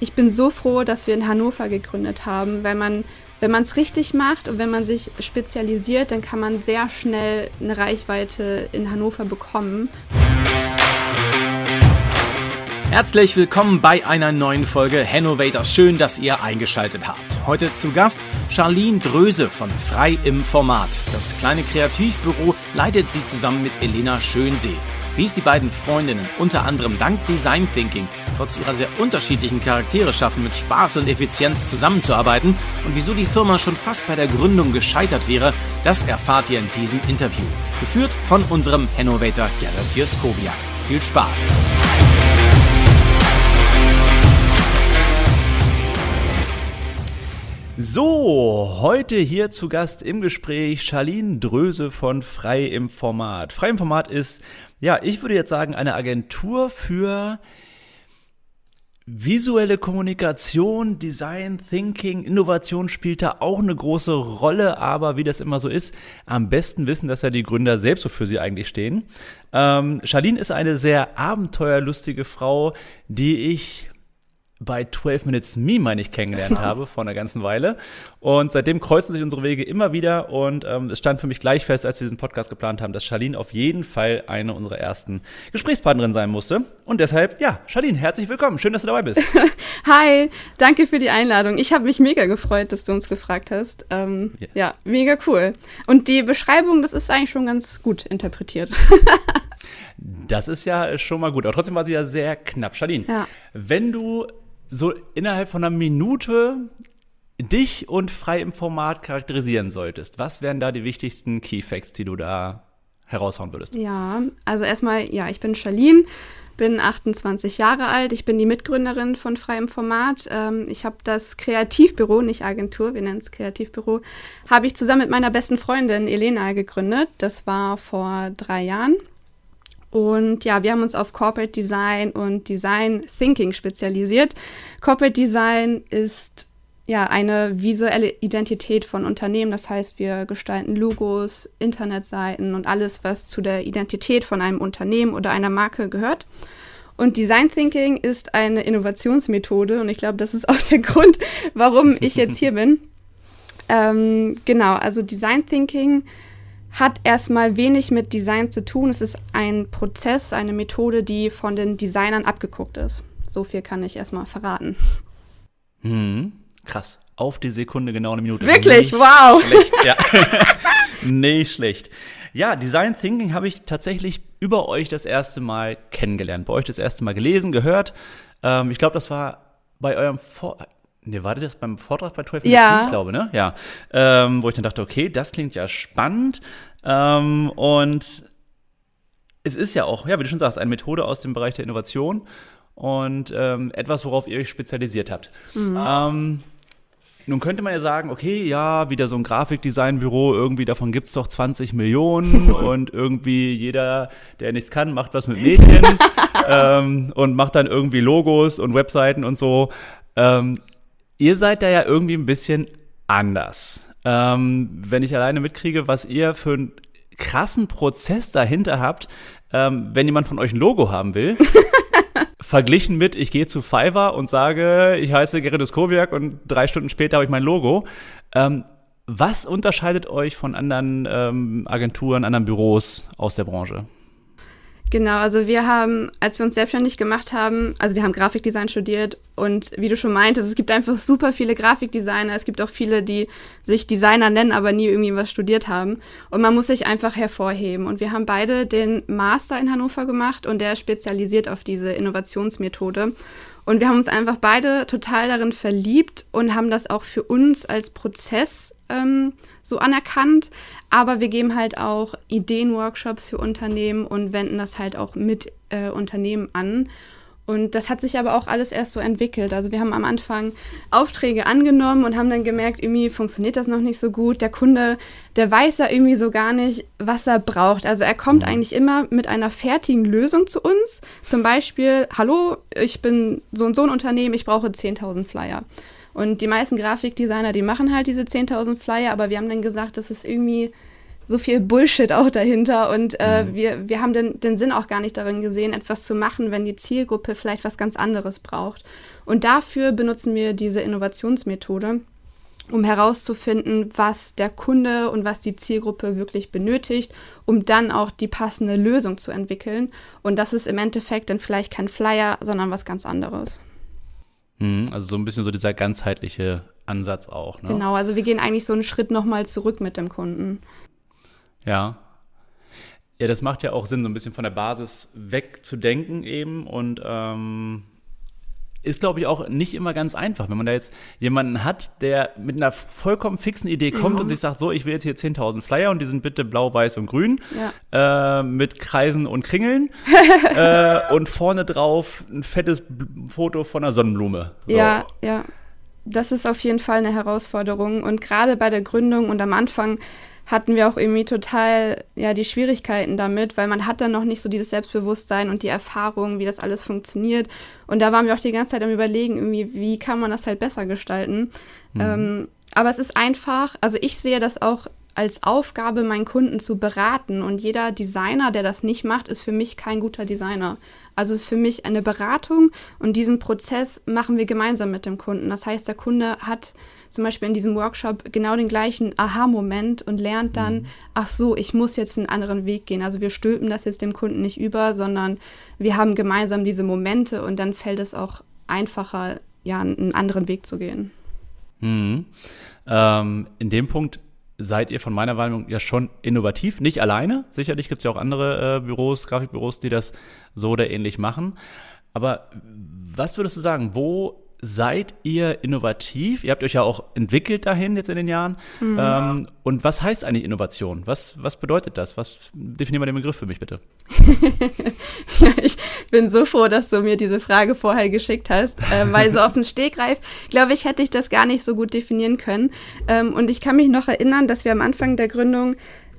ich bin so froh, dass wir in Hannover gegründet haben, weil man, wenn man es richtig macht und wenn man sich spezialisiert, dann kann man sehr schnell eine Reichweite in Hannover bekommen. Herzlich willkommen bei einer neuen Folge Hannovators. Schön, dass ihr eingeschaltet habt. Heute zu Gast Charlene Dröse von Frei im Format. Das kleine Kreativbüro leitet sie zusammen mit Elena Schönsee. Wie es die beiden Freundinnen unter anderem dank Design Thinking trotz ihrer sehr unterschiedlichen Charaktere schaffen, mit Spaß und Effizienz zusammenzuarbeiten und wieso die Firma schon fast bei der Gründung gescheitert wäre, das erfahrt ihr in diesem Interview. Geführt von unserem Hannovator Gerrit Juskowiak. Viel Spaß! So, heute hier zu Gast im Gespräch Charlene Dröse von Frei im Format. Frei im Format ist, ja, ich würde jetzt sagen, eine Agentur für Visuelle Kommunikation, Design, Thinking, Innovation spielt da auch eine große Rolle, aber wie das immer so ist, am besten wissen das ja die Gründer selbst, wofür sie eigentlich stehen. Ähm, Charlene ist eine sehr abenteuerlustige Frau, die ich bei 12 Minutes Me, meine ich, kennengelernt habe vor einer ganzen Weile. Und seitdem kreuzen sich unsere Wege immer wieder und ähm, es stand für mich gleich fest, als wir diesen Podcast geplant haben, dass Charlene auf jeden Fall eine unserer ersten Gesprächspartnerinnen sein musste. Und deshalb, ja, Charlene, herzlich willkommen. Schön, dass du dabei bist. Hi, danke für die Einladung. Ich habe mich mega gefreut, dass du uns gefragt hast. Ähm, yeah. Ja, mega cool. Und die Beschreibung, das ist eigentlich schon ganz gut interpretiert. das ist ja schon mal gut. Aber trotzdem war sie ja sehr knapp. Charlene, ja. wenn du so innerhalb von einer Minute dich und frei im Format charakterisieren solltest, was wären da die wichtigsten Key Facts, die du da heraushauen würdest? Ja, also erstmal, ja, ich bin Charlene, bin 28 Jahre alt, ich bin die Mitgründerin von Frei im Format. Ähm, ich habe das Kreativbüro, nicht Agentur, wir nennen es Kreativbüro, habe ich zusammen mit meiner besten Freundin Elena gegründet. Das war vor drei Jahren. Und ja, wir haben uns auf Corporate Design und Design Thinking spezialisiert. Corporate Design ist ja eine visuelle Identität von Unternehmen. Das heißt, wir gestalten Logos, Internetseiten und alles, was zu der Identität von einem Unternehmen oder einer Marke gehört. Und Design Thinking ist eine Innovationsmethode und ich glaube, das ist auch der Grund, warum ich jetzt hier bin. Ähm, genau, also Design Thinking hat erstmal wenig mit Design zu tun. Es ist ein Prozess, eine Methode, die von den Designern abgeguckt ist. So viel kann ich erstmal verraten. Hm, krass. Auf die Sekunde genau eine Minute. Wirklich? Nicht wow. Schlecht, ja. Nicht schlecht. Ja, Design Thinking habe ich tatsächlich über euch das erste Mal kennengelernt. Bei euch das erste Mal gelesen, gehört. Ähm, ich glaube, das war bei eurem Vor Ne, war das beim Vortrag bei 12 ja. ich glaube, ne? Ja. Ähm, wo ich dann dachte, okay, das klingt ja spannend. Ähm, und es ist ja auch, ja, wie du schon sagst, eine Methode aus dem Bereich der Innovation und ähm, etwas, worauf ihr euch spezialisiert habt. Mhm. Ähm, nun könnte man ja sagen, okay, ja, wieder so ein Grafikdesignbüro, irgendwie davon gibt es doch 20 Millionen und irgendwie jeder, der nichts kann, macht was mit Medien ähm, und macht dann irgendwie Logos und Webseiten und so. Ähm, Ihr seid da ja irgendwie ein bisschen anders. Ähm, wenn ich alleine mitkriege, was ihr für einen krassen Prozess dahinter habt, ähm, wenn jemand von euch ein Logo haben will, verglichen mit, ich gehe zu Fiverr und sage, ich heiße Gerrit Kowiak und drei Stunden später habe ich mein Logo. Ähm, was unterscheidet euch von anderen ähm, Agenturen, anderen Büros aus der Branche? Genau, also wir haben, als wir uns selbstständig gemacht haben, also wir haben Grafikdesign studiert und wie du schon meintest, es gibt einfach super viele Grafikdesigner. Es gibt auch viele, die sich Designer nennen, aber nie irgendwie was studiert haben. Und man muss sich einfach hervorheben. Und wir haben beide den Master in Hannover gemacht und der spezialisiert auf diese Innovationsmethode. Und wir haben uns einfach beide total darin verliebt und haben das auch für uns als Prozess ähm, so anerkannt. Aber wir geben halt auch Ideenworkshops für Unternehmen und wenden das halt auch mit äh, Unternehmen an. Und das hat sich aber auch alles erst so entwickelt. Also wir haben am Anfang Aufträge angenommen und haben dann gemerkt, irgendwie funktioniert das noch nicht so gut. Der Kunde, der weiß ja irgendwie so gar nicht, was er braucht. Also er kommt mhm. eigentlich immer mit einer fertigen Lösung zu uns. Zum Beispiel, hallo, ich bin so und so ein Unternehmen, ich brauche 10.000 Flyer. Und die meisten Grafikdesigner, die machen halt diese 10.000 Flyer, aber wir haben dann gesagt, das ist irgendwie so viel Bullshit auch dahinter und äh, mhm. wir, wir haben den, den Sinn auch gar nicht darin gesehen, etwas zu machen, wenn die Zielgruppe vielleicht was ganz anderes braucht. Und dafür benutzen wir diese Innovationsmethode, um herauszufinden, was der Kunde und was die Zielgruppe wirklich benötigt, um dann auch die passende Lösung zu entwickeln. Und das ist im Endeffekt dann vielleicht kein Flyer, sondern was ganz anderes. Mhm, also so ein bisschen so dieser ganzheitliche Ansatz auch. Ne? Genau, also wir gehen eigentlich so einen Schritt nochmal zurück mit dem Kunden. Ja. Ja, das macht ja auch Sinn, so ein bisschen von der Basis wegzudenken eben und ähm, ist, glaube ich, auch nicht immer ganz einfach, wenn man da jetzt jemanden hat, der mit einer vollkommen fixen Idee kommt mhm. und sich sagt, so, ich will jetzt hier 10.000 Flyer und die sind bitte blau, weiß und grün ja. äh, mit Kreisen und Kringeln äh, und vorne drauf ein fettes Foto von einer Sonnenblume. So. Ja, ja. Das ist auf jeden Fall eine Herausforderung und gerade bei der Gründung und am Anfang hatten wir auch irgendwie total ja die Schwierigkeiten damit, weil man hat dann noch nicht so dieses Selbstbewusstsein und die Erfahrung, wie das alles funktioniert. Und da waren wir auch die ganze Zeit am überlegen, irgendwie, wie kann man das halt besser gestalten. Mhm. Ähm, aber es ist einfach, also ich sehe das auch als Aufgabe, meinen Kunden zu beraten. Und jeder Designer, der das nicht macht, ist für mich kein guter Designer. Also es ist für mich eine Beratung und diesen Prozess machen wir gemeinsam mit dem Kunden. Das heißt, der Kunde hat zum Beispiel in diesem Workshop genau den gleichen Aha-Moment und lernt dann, mhm. ach so, ich muss jetzt einen anderen Weg gehen. Also wir stülpen das jetzt dem Kunden nicht über, sondern wir haben gemeinsam diese Momente und dann fällt es auch einfacher, ja, einen anderen Weg zu gehen. Mhm. Ähm, in dem Punkt seid ihr von meiner Wahrnehmung ja schon innovativ. Nicht alleine. Sicherlich gibt es ja auch andere äh, Büros, Grafikbüros, die das so oder ähnlich machen. Aber was würdest du sagen, wo seid ihr innovativ? Ihr habt euch ja auch entwickelt dahin jetzt in den Jahren. Mhm. Ähm, und was heißt eigentlich Innovation? Was, was bedeutet das? Was definier mal den Begriff für mich bitte. ja, ich bin so froh, dass du mir diese Frage vorher geschickt hast, äh, weil so auf den Stegreif, glaube ich, hätte ich das gar nicht so gut definieren können. Ähm, und ich kann mich noch erinnern, dass wir am Anfang der Gründung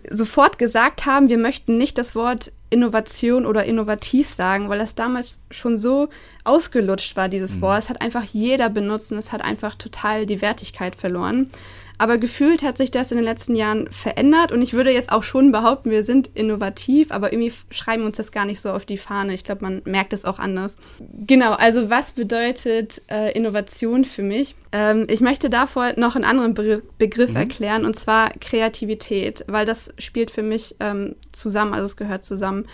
sofort gesagt haben, wir möchten nicht das Wort Innovation oder innovativ sagen, weil das damals schon so ausgelutscht war, dieses mhm. Wort. Es hat einfach jeder benutzt und es hat einfach total die Wertigkeit verloren. Aber gefühlt hat sich das in den letzten Jahren verändert und ich würde jetzt auch schon behaupten, wir sind innovativ, aber irgendwie schreiben wir uns das gar nicht so auf die Fahne. Ich glaube, man merkt es auch anders. Genau, also was bedeutet äh, Innovation für mich? Ähm, ich möchte davor noch einen anderen Be Begriff mhm. erklären und zwar Kreativität, weil das spielt für mich ähm, zusammen, also es gehört zusammen.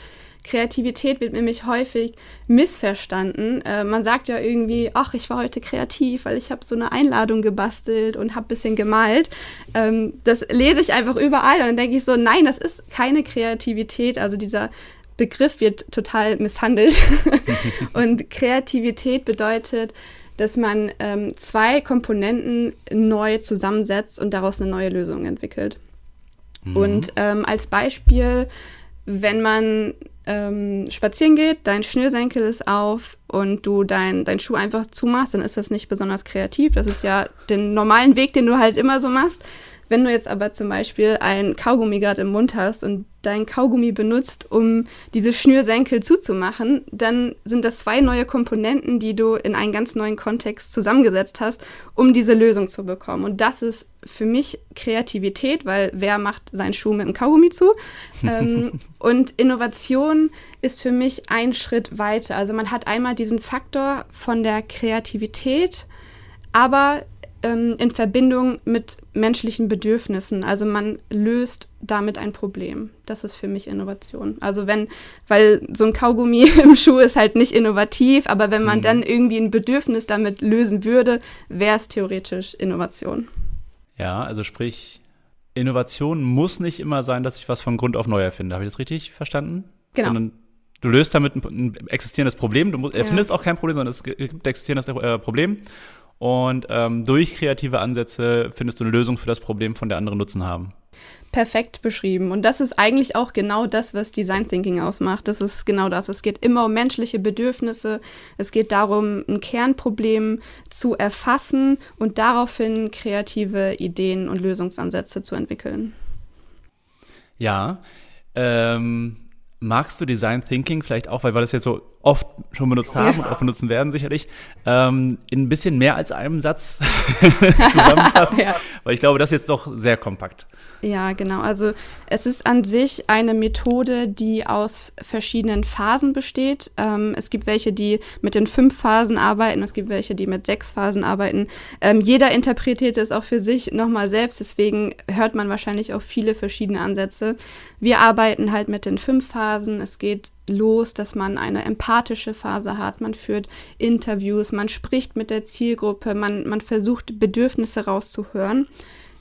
Kreativität wird nämlich häufig missverstanden. Äh, man sagt ja irgendwie, ach, ich war heute kreativ, weil ich habe so eine Einladung gebastelt und habe ein bisschen gemalt. Ähm, das lese ich einfach überall und dann denke ich so, nein, das ist keine Kreativität. Also dieser Begriff wird total misshandelt. und Kreativität bedeutet, dass man ähm, zwei Komponenten neu zusammensetzt und daraus eine neue Lösung entwickelt. Mhm. Und ähm, als Beispiel, wenn man ähm, spazieren geht, dein Schnürsenkel ist auf und du dein, dein Schuh einfach zumachst, dann ist das nicht besonders kreativ. Das ist ja den normalen Weg, den du halt immer so machst. Wenn du jetzt aber zum Beispiel ein Kaugummi gerade im Mund hast und dein Kaugummi benutzt, um diese Schnürsenkel zuzumachen, dann sind das zwei neue Komponenten, die du in einen ganz neuen Kontext zusammengesetzt hast, um diese Lösung zu bekommen. Und das ist für mich Kreativität, weil wer macht seinen Schuh mit dem Kaugummi zu? ähm, und Innovation ist für mich ein Schritt weiter. Also man hat einmal diesen Faktor von der Kreativität, aber ähm, in Verbindung mit menschlichen Bedürfnissen. Also man löst damit ein Problem. Das ist für mich Innovation. Also wenn, weil so ein Kaugummi im Schuh ist halt nicht innovativ, aber wenn man mhm. dann irgendwie ein Bedürfnis damit lösen würde, wäre es theoretisch Innovation. Ja, also sprich, Innovation muss nicht immer sein, dass ich was von Grund auf neu erfinde. Habe ich das richtig verstanden? Genau. Sondern du löst damit ein, ein existierendes Problem. Du erfindest ja. auch kein Problem, sondern es gibt ein existierendes äh, Problem und ähm, durch kreative Ansätze findest du eine Lösung für das Problem, von der andere Nutzen haben. Perfekt beschrieben. Und das ist eigentlich auch genau das, was Design Thinking ausmacht. Das ist genau das. Es geht immer um menschliche Bedürfnisse. Es geht darum, ein Kernproblem zu erfassen und daraufhin kreative Ideen und Lösungsansätze zu entwickeln. Ja. Ähm, magst du Design Thinking vielleicht auch, weil, weil das jetzt so oft schon benutzt haben und auch benutzen werden sicherlich, ähm, in ein bisschen mehr als einem Satz zusammenfassen? ja. Weil ich glaube, das ist jetzt doch sehr kompakt. Ja, genau. Also es ist an sich eine Methode, die aus verschiedenen Phasen besteht. Ähm, es gibt welche, die mit den fünf Phasen arbeiten, es gibt welche, die mit sechs Phasen arbeiten. Ähm, jeder interpretiert es auch für sich nochmal selbst, deswegen hört man wahrscheinlich auch viele verschiedene Ansätze. Wir arbeiten halt mit den fünf Phasen. Es geht los, dass man eine empathische Phase hat. Man führt Interviews, man spricht mit der Zielgruppe, man, man versucht Bedürfnisse rauszuhören.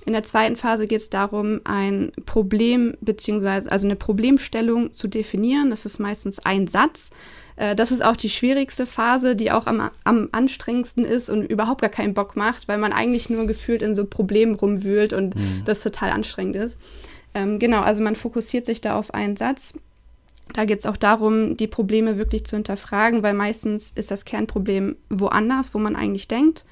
In der zweiten Phase geht es darum, ein Problem beziehungsweise also eine Problemstellung zu definieren. Das ist meistens ein Satz. Äh, das ist auch die schwierigste Phase, die auch am, am anstrengendsten ist und überhaupt gar keinen Bock macht, weil man eigentlich nur gefühlt in so Problemen rumwühlt und mhm. das total anstrengend ist. Ähm, genau, also man fokussiert sich da auf einen Satz. Da geht es auch darum, die Probleme wirklich zu hinterfragen, weil meistens ist das Kernproblem woanders, wo man eigentlich denkt.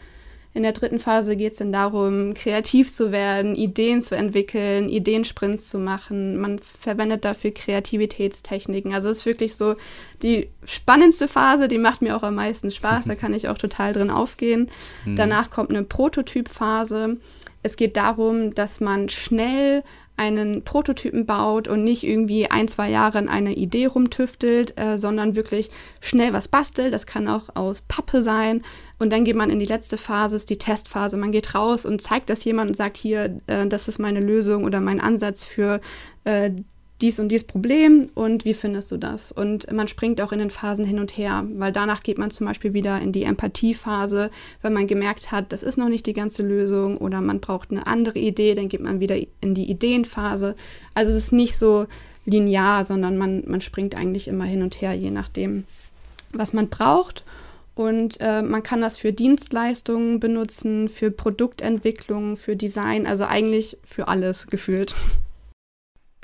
In der dritten Phase geht es dann darum, kreativ zu werden, Ideen zu entwickeln, Ideensprints zu machen. Man verwendet dafür Kreativitätstechniken. Also es ist wirklich so die spannendste Phase, die macht mir auch am meisten Spaß. Da kann ich auch total drin aufgehen. Mhm. Danach kommt eine Prototypphase. Es geht darum, dass man schnell einen Prototypen baut und nicht irgendwie ein, zwei Jahre an einer Idee rumtüftelt, äh, sondern wirklich schnell was bastelt. Das kann auch aus Pappe sein. Und dann geht man in die letzte Phase, ist die Testphase. Man geht raus und zeigt das jemand und sagt, hier, äh, das ist meine Lösung oder mein Ansatz für äh, dies und dies Problem und wie findest du das? Und man springt auch in den Phasen hin und her, weil danach geht man zum Beispiel wieder in die Empathiephase, wenn man gemerkt hat, das ist noch nicht die ganze Lösung oder man braucht eine andere Idee, dann geht man wieder in die Ideenphase. Also es ist nicht so linear, sondern man, man springt eigentlich immer hin und her, je nachdem, was man braucht. Und äh, man kann das für Dienstleistungen benutzen, für Produktentwicklung, für Design, also eigentlich für alles gefühlt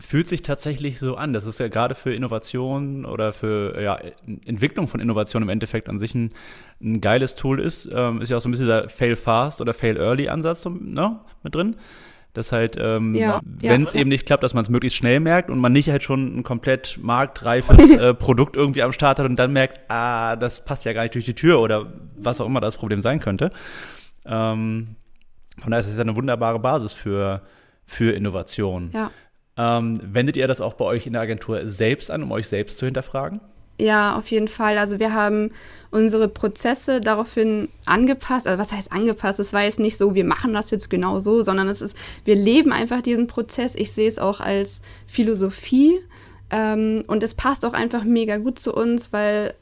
fühlt sich tatsächlich so an. Das ist ja gerade für Innovation oder für ja, Entwicklung von Innovation im Endeffekt an sich ein, ein geiles Tool ist. Ähm, ist ja auch so ein bisschen der Fail Fast oder Fail Early Ansatz ne, mit drin. Das halt, ähm, ja, wenn es ja. eben nicht klappt, dass man es möglichst schnell merkt und man nicht halt schon ein komplett marktreifes äh, Produkt irgendwie am Start hat und dann merkt, ah, das passt ja gar nicht durch die Tür oder was auch immer das Problem sein könnte. Ähm, von daher ist es ja eine wunderbare Basis für, für Innovation. Ja. Ähm, wendet ihr das auch bei euch in der Agentur selbst an, um euch selbst zu hinterfragen? Ja, auf jeden Fall. Also wir haben unsere Prozesse daraufhin angepasst. Also was heißt angepasst? Es war jetzt nicht so, wir machen das jetzt genau so, sondern es ist, wir leben einfach diesen Prozess. Ich sehe es auch als Philosophie. Ähm, und es passt auch einfach mega gut zu uns, weil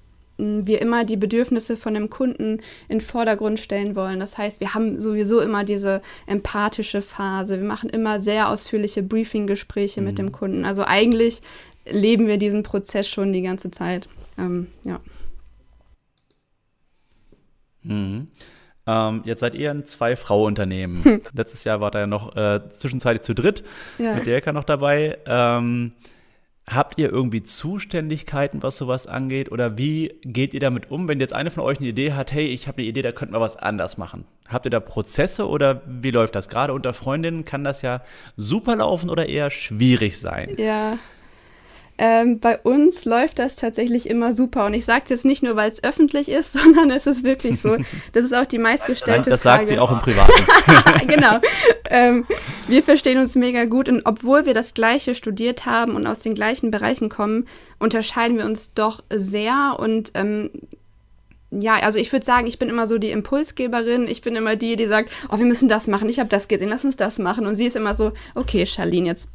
wir immer die Bedürfnisse von dem Kunden in den Vordergrund stellen wollen. Das heißt, wir haben sowieso immer diese empathische Phase. Wir machen immer sehr ausführliche Briefing-Gespräche mhm. mit dem Kunden. Also eigentlich leben wir diesen Prozess schon die ganze Zeit. Ähm, ja. Mhm. Ähm, jetzt seid ihr ein Zwei-Frau-Unternehmen. Hm. Letztes Jahr war da ja noch äh, zwischenzeitlich zu dritt, ja. mit Jelka noch dabei. Ähm, Habt ihr irgendwie Zuständigkeiten, was sowas angeht? Oder wie geht ihr damit um, wenn jetzt eine von euch eine Idee hat, hey, ich habe eine Idee, da könnten wir was anders machen? Habt ihr da Prozesse oder wie läuft das? Gerade unter Freundinnen kann das ja super laufen oder eher schwierig sein. Ja, ähm, bei uns läuft das tatsächlich immer super. Und ich sage es jetzt nicht nur, weil es öffentlich ist, sondern es ist wirklich so. Das ist auch die meistgestellte das Frage. Das sagt sie auch im Privaten. genau. Ähm, wir verstehen uns mega gut. Und obwohl wir das Gleiche studiert haben und aus den gleichen Bereichen kommen, unterscheiden wir uns doch sehr. Und ähm, ja, also ich würde sagen, ich bin immer so die Impulsgeberin. Ich bin immer die, die sagt, oh, wir müssen das machen. Ich habe das gesehen, lass uns das machen. Und sie ist immer so, okay, Charlene, jetzt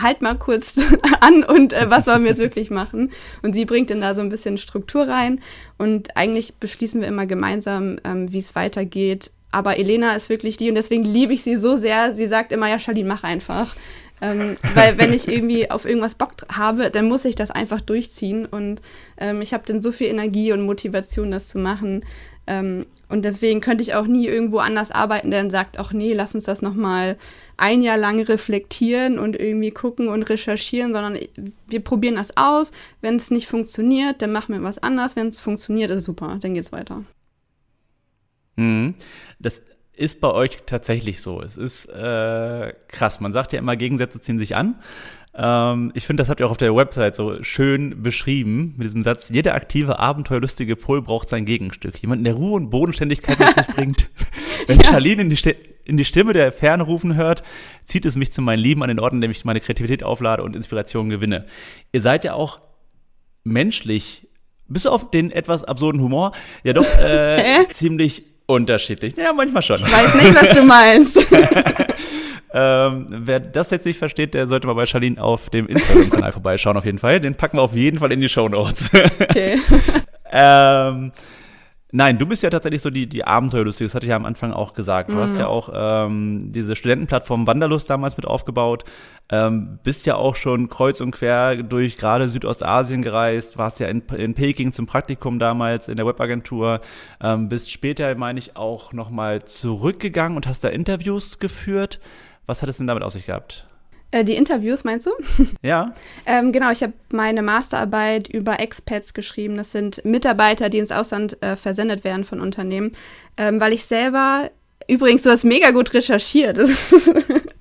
halt mal kurz an und äh, was wollen wir jetzt wirklich machen? Und sie bringt dann da so ein bisschen Struktur rein und eigentlich beschließen wir immer gemeinsam, ähm, wie es weitergeht. Aber Elena ist wirklich die und deswegen liebe ich sie so sehr. Sie sagt immer, ja, Charlene, mach einfach. Ähm, weil wenn ich irgendwie auf irgendwas Bock habe, dann muss ich das einfach durchziehen und ähm, ich habe dann so viel Energie und Motivation, das zu machen. Ähm, und deswegen könnte ich auch nie irgendwo anders arbeiten, der dann sagt, ach nee, lass uns das nochmal ein Jahr lang reflektieren und irgendwie gucken und recherchieren, sondern wir probieren das aus. Wenn es nicht funktioniert, dann machen wir was anders. Wenn es funktioniert, ist super, dann geht es weiter. Mhm. Das ist bei euch tatsächlich so. Es ist äh, krass. Man sagt ja immer, Gegensätze ziehen sich an. Ähm, ich finde, das habt ihr auch auf der Website so schön beschrieben mit diesem Satz: Jeder aktive, abenteuerlustige Pol braucht sein Gegenstück. Jemanden, der Ruhe und Bodenständigkeit mit sich bringt. Wenn ja. Charlene in die, in die Stimme der Ferne rufen hört, zieht es mich zu meinen Lieben an den Orten, in denen ich meine Kreativität auflade und Inspiration gewinne. Ihr seid ja auch menschlich, bis auf den etwas absurden Humor, ja doch äh, ziemlich unterschiedlich. Ja, manchmal schon. Ich weiß nicht, was du meinst. ähm, wer das jetzt nicht versteht, der sollte mal bei Charlene auf dem Instagram-Kanal vorbeischauen, auf jeden Fall. Den packen wir auf jeden Fall in die Show Notes. Okay. ähm, Nein, du bist ja tatsächlich so die, die Abenteuerlustige, das hatte ich ja am Anfang auch gesagt. Du mhm. hast ja auch ähm, diese Studentenplattform Wanderlust damals mit aufgebaut, ähm, bist ja auch schon kreuz und quer durch gerade Südostasien gereist, warst ja in, in Peking zum Praktikum damals in der Webagentur, ähm, bist später, meine ich, auch nochmal zurückgegangen und hast da Interviews geführt. Was hat es denn damit auf sich gehabt? Äh, die Interviews meinst du? Ja. ähm, genau, ich habe meine Masterarbeit über Expats geschrieben. Das sind Mitarbeiter, die ins Ausland äh, versendet werden von Unternehmen, ähm, weil ich selber Übrigens, du hast mega gut recherchiert.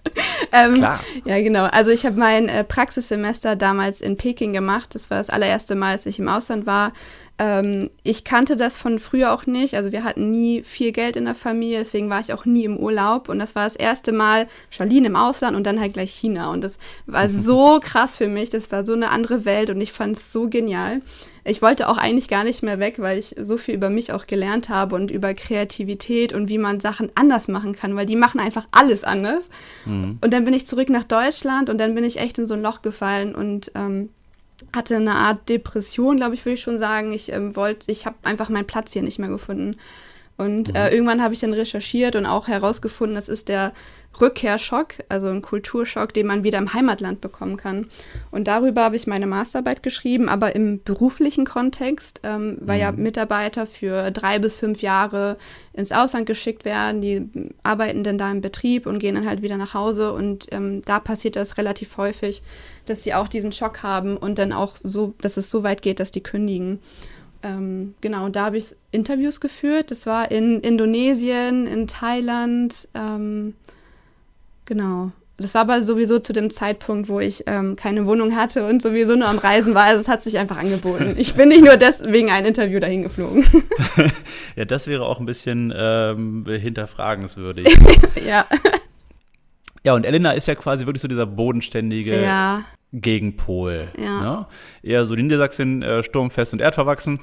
ähm, Klar. Ja, genau. Also ich habe mein äh, Praxissemester damals in Peking gemacht. Das war das allererste Mal, dass ich im Ausland war. Ähm, ich kannte das von früher auch nicht. Also wir hatten nie viel Geld in der Familie, deswegen war ich auch nie im Urlaub. Und das war das erste Mal Charlene im Ausland und dann halt gleich China. Und das war so krass für mich. Das war so eine andere Welt und ich fand es so genial. Ich wollte auch eigentlich gar nicht mehr weg, weil ich so viel über mich auch gelernt habe und über Kreativität und wie man Sachen anders machen kann, weil die machen einfach alles anders. Mhm. Und dann bin ich zurück nach Deutschland und dann bin ich echt in so ein Loch gefallen und ähm, hatte eine Art Depression, glaube ich, würde ich schon sagen. Ich ähm, wollte, ich habe einfach meinen Platz hier nicht mehr gefunden. Und mhm. äh, irgendwann habe ich dann recherchiert und auch herausgefunden, das ist der Rückkehrschock, also ein Kulturschock, den man wieder im Heimatland bekommen kann. Und darüber habe ich meine Masterarbeit geschrieben, aber im beruflichen Kontext, ähm, weil mhm. ja Mitarbeiter für drei bis fünf Jahre ins Ausland geschickt werden, die arbeiten dann da im Betrieb und gehen dann halt wieder nach Hause. Und ähm, da passiert das relativ häufig, dass sie auch diesen Schock haben und dann auch so, dass es so weit geht, dass die kündigen. Ähm, genau, da habe ich Interviews geführt. Das war in Indonesien, in Thailand, ähm, Genau. Das war aber sowieso zu dem Zeitpunkt, wo ich ähm, keine Wohnung hatte und sowieso nur am Reisen war. Also es hat sich einfach angeboten. Ich bin nicht nur deswegen ein Interview dahin geflogen. ja, das wäre auch ein bisschen ähm, hinterfragenswürdig. ja. Ja, und Elena ist ja quasi wirklich so dieser bodenständige ja. Gegenpol. Ja. Ne? Eher so die Niedersachsen, äh, sturmfest und erdverwachsen.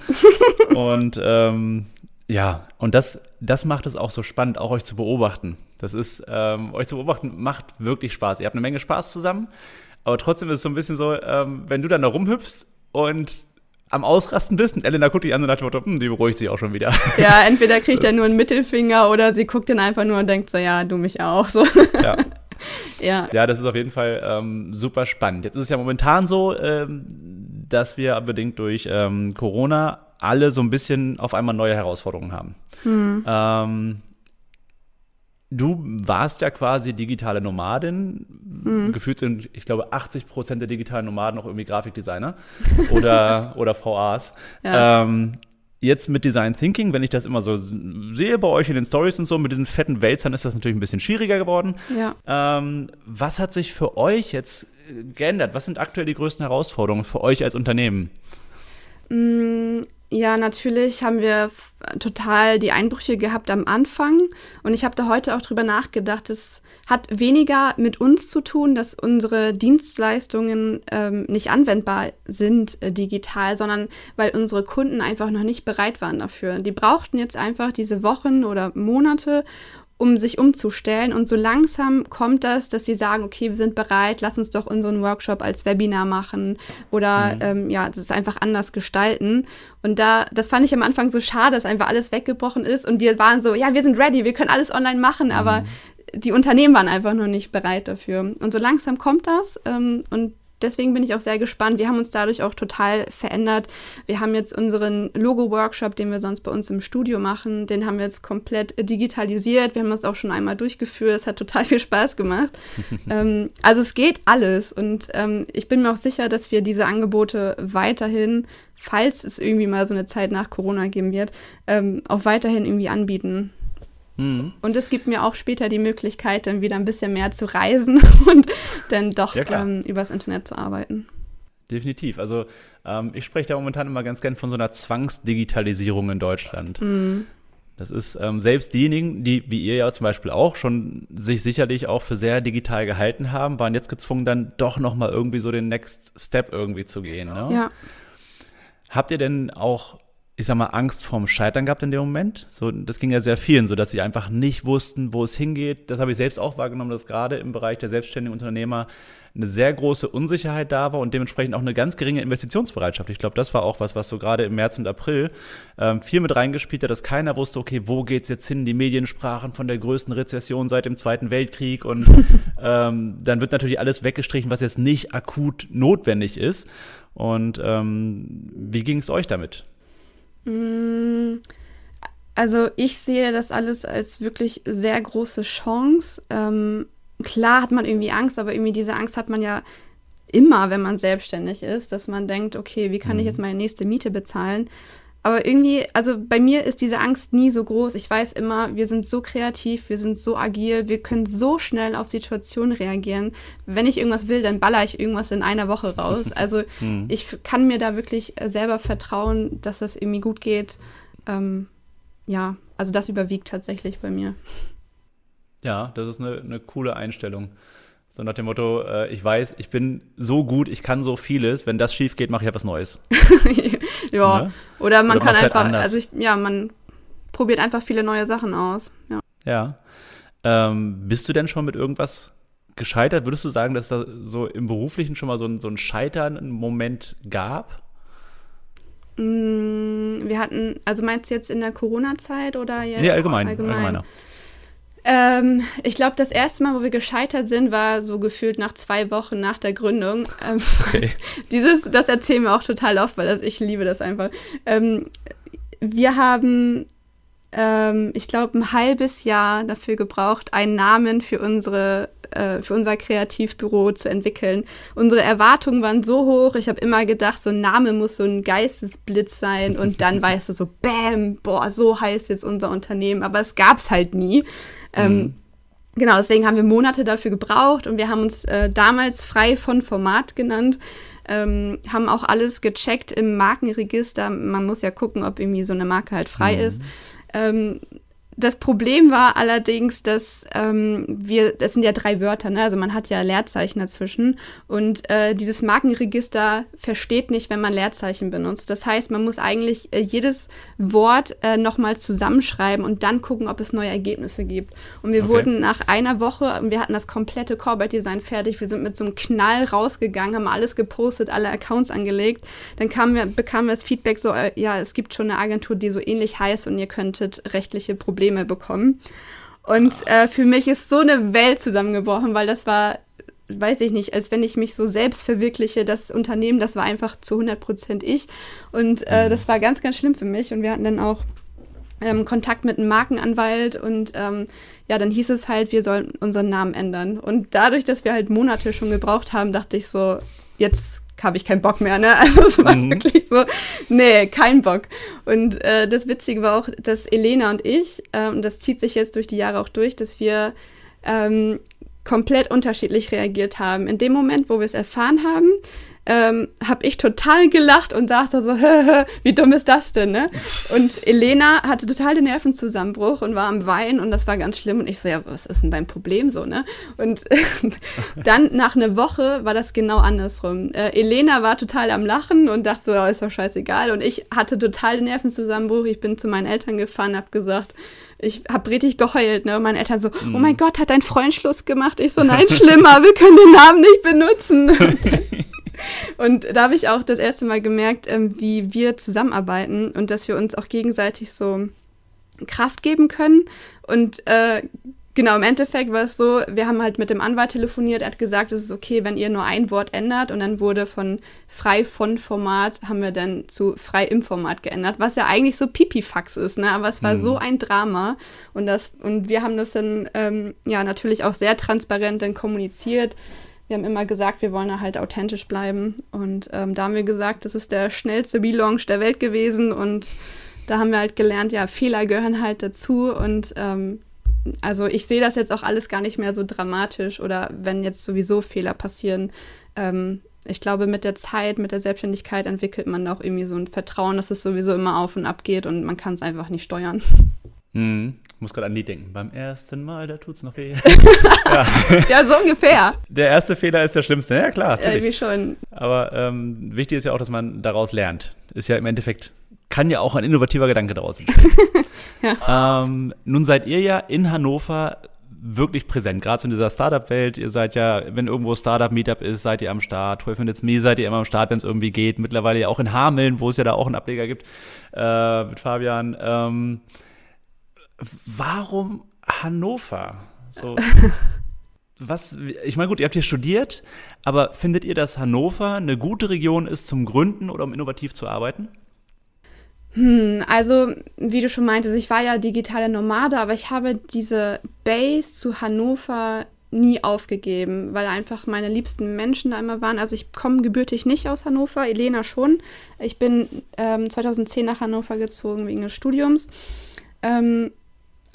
und ähm, ja, und das, das macht es auch so spannend, auch euch zu beobachten. Das ist, ähm, euch zu beobachten, macht wirklich Spaß. Ihr habt eine Menge Spaß zusammen, aber trotzdem ist es so ein bisschen so, ähm, wenn du dann da rumhüpfst und am Ausrasten bist und Elena guckt dich an und sagt, hm, die beruhigt sich auch schon wieder. Ja, entweder kriegt er nur einen Mittelfinger oder sie guckt dann einfach nur und denkt so, ja, du mich auch. So. Ja. ja. ja, das ist auf jeden Fall ähm, super spannend. Jetzt ist es ja momentan so, ähm, dass wir bedingt durch ähm, Corona alle so ein bisschen auf einmal neue Herausforderungen haben. Hm. Du warst ja quasi digitale Nomadin. Hm. Gefühlt sind, ich glaube, 80 Prozent der digitalen Nomaden auch irgendwie Grafikdesigner oder, oder VAs. Ja. Ähm, jetzt mit Design Thinking, wenn ich das immer so sehe bei euch in den Stories und so, mit diesen fetten Wälzern ist das natürlich ein bisschen schwieriger geworden. Ja. Ähm, was hat sich für euch jetzt geändert? Was sind aktuell die größten Herausforderungen für euch als Unternehmen? Ja, natürlich haben wir total die Einbrüche gehabt am Anfang. Und ich habe da heute auch drüber nachgedacht. Es hat weniger mit uns zu tun, dass unsere Dienstleistungen ähm, nicht anwendbar sind äh, digital, sondern weil unsere Kunden einfach noch nicht bereit waren dafür. Die brauchten jetzt einfach diese Wochen oder Monate, um sich umzustellen. Und so langsam kommt das, dass sie sagen, okay, wir sind bereit, lass uns doch unseren Workshop als Webinar machen oder mhm. ähm, ja, das ist einfach anders gestalten. Und da, das fand ich am Anfang so schade, dass einfach alles weggebrochen ist und wir waren so, ja, wir sind ready, wir können alles online machen, aber mhm. die Unternehmen waren einfach noch nicht bereit dafür. Und so langsam kommt das ähm, und deswegen bin ich auch sehr gespannt. Wir haben uns dadurch auch total verändert. Wir haben jetzt unseren Logo-Workshop, den wir sonst bei uns im Studio machen, den haben wir jetzt komplett digitalisiert. Wir haben das auch schon einmal durchgeführt. Es hat total viel Spaß gemacht. ähm, also es geht alles und ähm, ich bin mir auch sicher, dass wir diese Angebote weiterhin, falls es irgendwie mal so eine Zeit nach Corona geben wird, ähm, auch weiterhin irgendwie anbieten. Mhm. Und es gibt mir auch später die Möglichkeit, dann wieder ein bisschen mehr zu reisen und dann doch ja, ähm, übers Internet zu arbeiten. Definitiv. Also ähm, ich spreche da momentan immer ganz gern von so einer Zwangsdigitalisierung in Deutschland. Mhm. Das ist ähm, selbst diejenigen, die, wie ihr ja zum Beispiel auch, schon sich sicherlich auch für sehr digital gehalten haben, waren jetzt gezwungen, dann doch nochmal irgendwie so den Next Step irgendwie zu gehen. Ne? Ja. Habt ihr denn auch ich sag mal, Angst vorm Scheitern gehabt in dem Moment. So, das ging ja sehr vielen, so dass sie einfach nicht wussten, wo es hingeht. Das habe ich selbst auch wahrgenommen, dass gerade im Bereich der selbstständigen Unternehmer eine sehr große Unsicherheit da war und dementsprechend auch eine ganz geringe Investitionsbereitschaft. Ich glaube, das war auch was, was so gerade im März und April ähm, viel mit reingespielt hat, dass keiner wusste, okay, wo geht's jetzt hin? Die Medien sprachen von der größten Rezession seit dem Zweiten Weltkrieg und ähm, dann wird natürlich alles weggestrichen, was jetzt nicht akut notwendig ist. Und ähm, wie ging es euch damit? Mm, also ich sehe das alles als wirklich sehr große Chance. Ähm, klar hat man irgendwie Angst, aber irgendwie diese Angst hat man ja immer, wenn man selbstständig ist, dass man denkt, okay, wie kann mhm. ich jetzt meine nächste Miete bezahlen? Aber irgendwie, also bei mir ist diese Angst nie so groß. Ich weiß immer, wir sind so kreativ, wir sind so agil, wir können so schnell auf Situationen reagieren. Wenn ich irgendwas will, dann baller ich irgendwas in einer Woche raus. Also hm. ich kann mir da wirklich selber vertrauen, dass das irgendwie gut geht. Ähm, ja, also das überwiegt tatsächlich bei mir. Ja, das ist eine, eine coole Einstellung. So nach dem Motto, äh, ich weiß, ich bin so gut, ich kann so vieles, wenn das schief geht, mache ich etwas Neues. ja. Ne? Oder man Oder kann halt einfach, halt also ich, ja, man probiert einfach viele neue Sachen aus. Ja. ja. Ähm, bist du denn schon mit irgendwas gescheitert? Würdest du sagen, dass da so im Beruflichen schon mal so ein, so ein Scheitern-Moment gab? Mm, wir hatten, also meinst du jetzt in der Corona-Zeit oder jetzt? Nee, allgemein. allgemein. Allgemeiner. Ähm, ich glaube, das erste Mal, wo wir gescheitert sind, war so gefühlt nach zwei Wochen nach der Gründung. Ähm, okay. dieses, das erzählen wir auch total oft, weil das, ich liebe das einfach. Ähm, wir haben, ähm, ich glaube, ein halbes Jahr dafür gebraucht, einen Namen für unsere äh, für unser Kreativbüro zu entwickeln. Unsere Erwartungen waren so hoch. Ich habe immer gedacht, so ein Name muss so ein Geistesblitz sein und dann weißt du so, bam, boah, so heißt jetzt unser Unternehmen. Aber es gab es halt nie. Ähm, mhm. Genau, deswegen haben wir Monate dafür gebraucht und wir haben uns äh, damals frei von Format genannt. Ähm, haben auch alles gecheckt im Markenregister. Man muss ja gucken, ob irgendwie so eine Marke halt frei mhm. ist. Ähm, das Problem war allerdings, dass ähm, wir, das sind ja drei Wörter, ne? also man hat ja Leerzeichen dazwischen und äh, dieses Markenregister versteht nicht, wenn man Leerzeichen benutzt. Das heißt, man muss eigentlich äh, jedes Wort äh, nochmal zusammenschreiben und dann gucken, ob es neue Ergebnisse gibt. Und wir okay. wurden nach einer Woche, wir hatten das komplette Corporate-Design fertig, wir sind mit so einem Knall rausgegangen, haben alles gepostet, alle Accounts angelegt. Dann kamen wir, bekamen wir das Feedback so, äh, ja, es gibt schon eine Agentur, die so ähnlich heißt und ihr könntet rechtliche Probleme Probleme bekommen. Und äh, für mich ist so eine Welt zusammengebrochen, weil das war, weiß ich nicht, als wenn ich mich so selbst verwirkliche. Das Unternehmen, das war einfach zu 100 Prozent ich. Und äh, mhm. das war ganz, ganz schlimm für mich. Und wir hatten dann auch ähm, Kontakt mit einem Markenanwalt und ähm, ja, dann hieß es halt, wir sollen unseren Namen ändern. Und dadurch, dass wir halt Monate schon gebraucht haben, dachte ich so, jetzt habe ich keinen Bock mehr, ne? Also es war mhm. wirklich so, nee, kein Bock. Und äh, das Witzige war auch, dass Elena und ich, äh, und das zieht sich jetzt durch die Jahre auch durch, dass wir ähm, komplett unterschiedlich reagiert haben. In dem Moment, wo wir es erfahren haben, ähm, habe ich total gelacht und dachte so, wie dumm ist das denn, ne? Und Elena hatte total den Nervenzusammenbruch und war am Weinen und das war ganz schlimm und ich so, ja, was ist denn dein Problem so, ne? Und dann nach einer Woche war das genau andersrum. Äh, Elena war total am Lachen und dachte so, ja, ist doch scheißegal und ich hatte total den Nervenzusammenbruch. Ich bin zu meinen Eltern gefahren, habe gesagt, ich habe richtig geheult, ne? Und meine Eltern so, oh mein Gott, hat dein Freund Schluss gemacht? Ich so, nein, schlimmer, wir können den Namen nicht benutzen. Und da habe ich auch das erste Mal gemerkt, ähm, wie wir zusammenarbeiten und dass wir uns auch gegenseitig so Kraft geben können. Und äh, genau, im Endeffekt war es so, wir haben halt mit dem Anwalt telefoniert, er hat gesagt, es ist okay, wenn ihr nur ein Wort ändert. Und dann wurde von frei von Format, haben wir dann zu frei im Format geändert, was ja eigentlich so Pipifax ist, ne? Aber es war mhm. so ein Drama. Und, das, und wir haben das dann ähm, ja natürlich auch sehr transparent dann kommuniziert wir haben immer gesagt, wir wollen da halt authentisch bleiben. Und ähm, da haben wir gesagt, das ist der schnellste Relaunch der Welt gewesen. Und da haben wir halt gelernt, ja, Fehler gehören halt dazu. Und ähm, also ich sehe das jetzt auch alles gar nicht mehr so dramatisch oder wenn jetzt sowieso Fehler passieren. Ähm, ich glaube, mit der Zeit, mit der Selbstständigkeit entwickelt man auch irgendwie so ein Vertrauen, dass es sowieso immer auf und ab geht und man kann es einfach nicht steuern. Hm. Ich muss gerade an die denken. Beim ersten Mal, da tut es noch weh. ja. ja. so ungefähr. Der erste Fehler ist der schlimmste. Ja, klar. Natürlich. Irgendwie schon. Aber ähm, wichtig ist ja auch, dass man daraus lernt. Ist ja im Endeffekt, kann ja auch ein innovativer Gedanke daraus entstehen. ja. ähm, nun seid ihr ja in Hannover wirklich präsent, gerade in dieser Startup-Welt. Ihr seid ja, wenn irgendwo Startup-Meetup ist, seid ihr am Start. 12 Minutes Me seid ihr immer am Start, wenn es irgendwie geht. Mittlerweile ja auch in Hameln, wo es ja da auch einen Ableger gibt, äh, mit Fabian. Ähm, warum Hannover? So, was, ich meine, gut, ihr habt hier studiert, aber findet ihr, dass Hannover eine gute Region ist zum Gründen oder um innovativ zu arbeiten? Hm, also, wie du schon meintest, ich war ja digitale Nomade, aber ich habe diese Base zu Hannover nie aufgegeben, weil einfach meine liebsten Menschen da immer waren. Also ich komme gebürtig nicht aus Hannover, Elena schon. Ich bin ähm, 2010 nach Hannover gezogen wegen des Studiums. Ähm,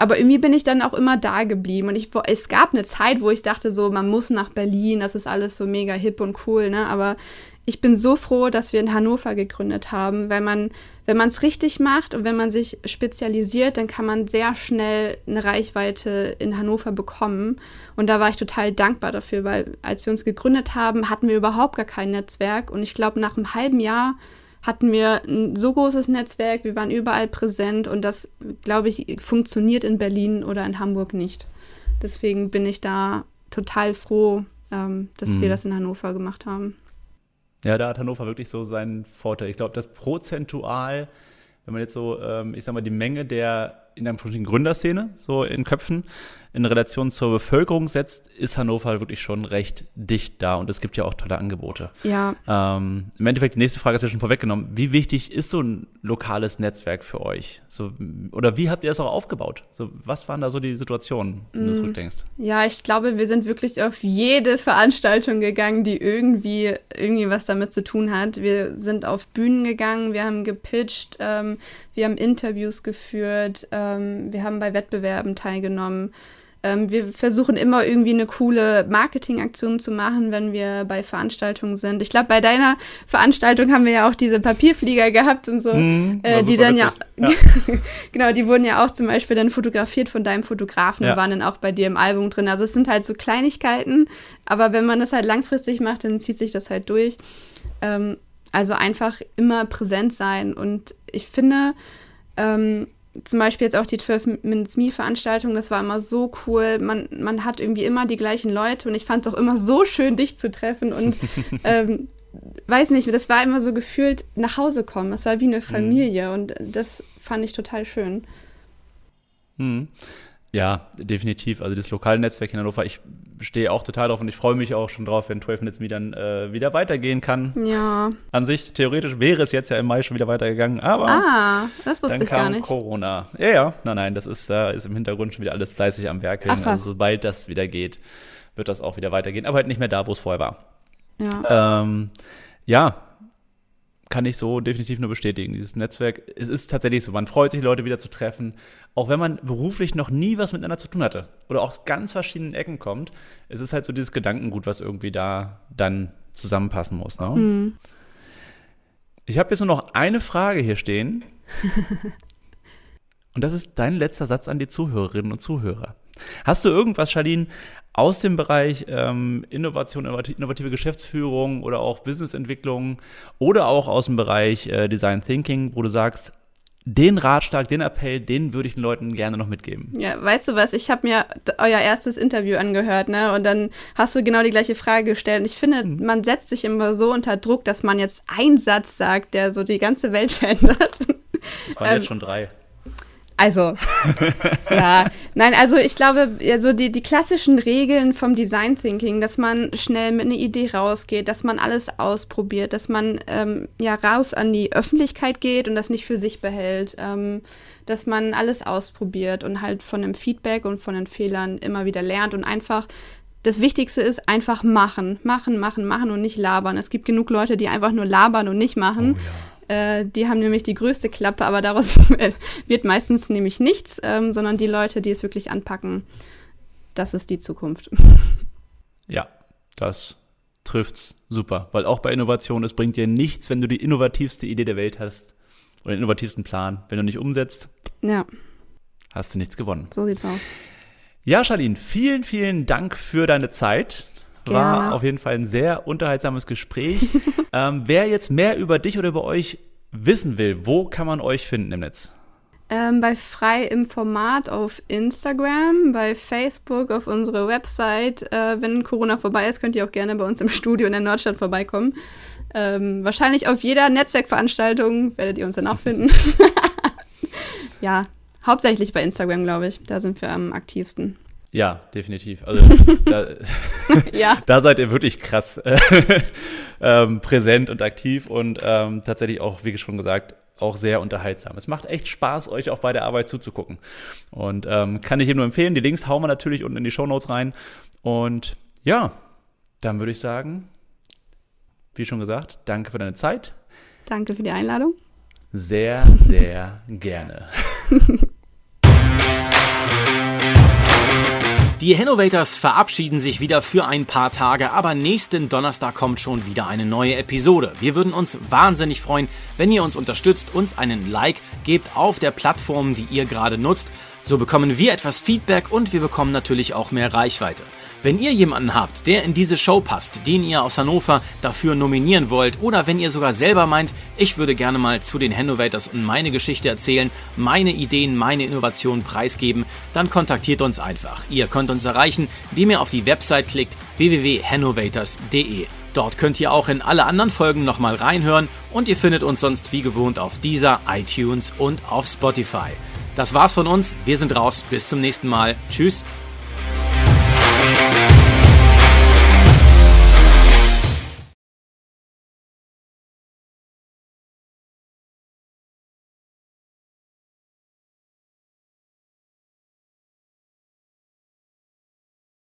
aber irgendwie bin ich dann auch immer da geblieben. Und ich, es gab eine Zeit, wo ich dachte, so, man muss nach Berlin, das ist alles so mega hip und cool, ne? Aber ich bin so froh, dass wir in Hannover gegründet haben, weil man, wenn man es richtig macht und wenn man sich spezialisiert, dann kann man sehr schnell eine Reichweite in Hannover bekommen. Und da war ich total dankbar dafür, weil als wir uns gegründet haben, hatten wir überhaupt gar kein Netzwerk. Und ich glaube, nach einem halben Jahr hatten wir ein so großes Netzwerk, wir waren überall präsent und das, glaube ich, funktioniert in Berlin oder in Hamburg nicht. Deswegen bin ich da total froh, ähm, dass mhm. wir das in Hannover gemacht haben. Ja, da hat Hannover wirklich so seinen Vorteil. Ich glaube, dass prozentual, wenn man jetzt so, ähm, ich sag mal, die Menge der in der Gründerszene, so in Köpfen, in Relation zur Bevölkerung setzt, ist Hannover wirklich schon recht dicht da und es gibt ja auch tolle Angebote. Ja. Ähm, Im Endeffekt, die nächste Frage ist ja schon vorweggenommen. Wie wichtig ist so ein lokales Netzwerk für euch? So, oder wie habt ihr es auch aufgebaut? So, was waren da so die Situationen, wenn du mm. zurückdenkst? Ja, ich glaube, wir sind wirklich auf jede Veranstaltung gegangen, die irgendwie, irgendwie was damit zu tun hat. Wir sind auf Bühnen gegangen, wir haben gepitcht, ähm, wir haben Interviews geführt, ähm, wir haben bei Wettbewerben teilgenommen. Ähm, wir versuchen immer irgendwie eine coole Marketingaktion zu machen, wenn wir bei Veranstaltungen sind. Ich glaube, bei deiner Veranstaltung haben wir ja auch diese Papierflieger gehabt und so, mm, äh, die dann ja, ja. genau, die wurden ja auch zum Beispiel dann fotografiert von deinem Fotografen ja. und waren dann auch bei dir im Album drin. Also es sind halt so Kleinigkeiten, aber wenn man das halt langfristig macht, dann zieht sich das halt durch. Ähm, also einfach immer präsent sein und ich finde, ähm, zum Beispiel jetzt auch die 12 Minutes Me Veranstaltung, das war immer so cool. Man, man hat irgendwie immer die gleichen Leute und ich fand es auch immer so schön, dich zu treffen und ähm, weiß nicht, das war immer so gefühlt nach Hause kommen. Es war wie eine mhm. Familie mhm. und das fand ich total schön. Mhm. Ja, definitiv. Also das lokale Netzwerk in Hannover, ich stehe auch total drauf und ich freue mich auch schon drauf, wenn 12 Minutes Me dann äh, wieder weitergehen kann. Ja. An sich, theoretisch wäre es jetzt ja im Mai schon wieder weitergegangen, aber ah, das wusste dann ich gar nicht. Corona. Ja, ja, nein, nein, das ist, da ist im Hintergrund schon wieder alles fleißig am Werkeln. Ach, also sobald das wieder geht, wird das auch wieder weitergehen, aber halt nicht mehr da, wo es vorher war. Ja. Ähm, ja, kann ich so definitiv nur bestätigen. Dieses Netzwerk, es ist tatsächlich so, man freut sich, Leute wieder zu treffen, auch wenn man beruflich noch nie was miteinander zu tun hatte oder auch ganz verschiedenen Ecken kommt. Es ist halt so dieses Gedankengut, was irgendwie da dann zusammenpassen muss. Ne? Mhm. Ich habe jetzt nur noch eine Frage hier stehen. Und das ist dein letzter Satz an die Zuhörerinnen und Zuhörer. Hast du irgendwas, Charlene, aus dem Bereich ähm, Innovation, innovative Geschäftsführung oder auch Businessentwicklung oder auch aus dem Bereich äh, Design Thinking, wo du sagst, den Ratschlag, den Appell, den würde ich den Leuten gerne noch mitgeben. Ja, weißt du was? Ich habe mir euer erstes Interview angehört, ne? Und dann hast du genau die gleiche Frage gestellt. Und ich finde, mhm. man setzt sich immer so unter Druck, dass man jetzt einen Satz sagt, der so die ganze Welt verändert. Das waren ähm, jetzt schon drei. Also, ja, nein, also ich glaube, also die, die klassischen Regeln vom Design Thinking, dass man schnell mit einer Idee rausgeht, dass man alles ausprobiert, dass man ähm, ja raus an die Öffentlichkeit geht und das nicht für sich behält, ähm, dass man alles ausprobiert und halt von dem Feedback und von den Fehlern immer wieder lernt und einfach das Wichtigste ist einfach machen, machen, machen, machen und nicht labern. Es gibt genug Leute, die einfach nur labern und nicht machen. Oh, ja Äh, die haben nämlich die größte Klappe, aber daraus wird meistens nämlich nichts, ähm, sondern die Leute, die es wirklich anpacken, das ist die Zukunft. Ja, das trifft's super, weil auch bei Innovation, es bringt dir nichts, wenn du die innovativste Idee der Welt hast oder den innovativsten Plan. Wenn du nicht umsetzt, ja. hast du nichts gewonnen. So sieht's aus. Ja, Charlene, vielen, vielen Dank für deine Zeit. War Gerne. auf jeden Fall ein sehr unterhaltsames Gespräch. ähm, wer jetzt mehr über dich oder über euch wissen will, wo kann man euch finden im Netz? Ähm, bei Frei im Format auf Instagram, bei Facebook, auf unsere Website. Äh, wenn Corona vorbei ist, könnt ihr auch gerne bei uns im Studio in der Nordstadt vorbeikommen. Ähm, wahrscheinlich auf jeder Netzwerkveranstaltung werdet ihr uns dann auch finden. ja, hauptsächlich bei Instagram, glaube ich. Da sind wir am aktivsten. Ja, definitiv. Also da, Ja. da seid ihr wirklich krass äh, ähm, präsent und aktiv und ähm, tatsächlich auch, wie schon gesagt, auch sehr unterhaltsam. Es macht echt Spaß, euch auch bei der Arbeit zuzugucken. Und ähm, kann ich jedem nur empfehlen. Die Links hauen wir natürlich unten in die Shownotes rein. Und ja, dann würde ich sagen, wie schon gesagt, danke für deine Zeit. Danke für die Einladung. Sehr, sehr gerne. Die Innovators verabschieden sich wieder für ein paar Tage, aber nächsten Donnerstag kommt schon wieder eine neue Episode. Wir würden uns wahnsinnig freuen, wenn ihr uns unterstützt, uns einen Like gebt auf der Plattform, die ihr gerade nutzt. So bekommen wir etwas Feedback und wir bekommen natürlich auch mehr Reichweite. Wenn ihr jemanden habt, der in diese Show passt, den ihr aus Hannover dafür nominieren wollt, oder wenn ihr sogar selber meint, ich würde gerne mal zu den Hannovators und meine Geschichte erzählen, meine Ideen, meine Innovationen preisgeben, dann kontaktiert uns einfach. Ihr könnt uns erreichen, indem ihr auf die Website klickt www.hannovators.de. Dort könnt ihr auch in alle anderen Folgen nochmal reinhören und ihr findet uns sonst wie gewohnt auf dieser, iTunes und auf Spotify. Das war's von uns, wir sind raus, bis zum nächsten Mal. Tschüss.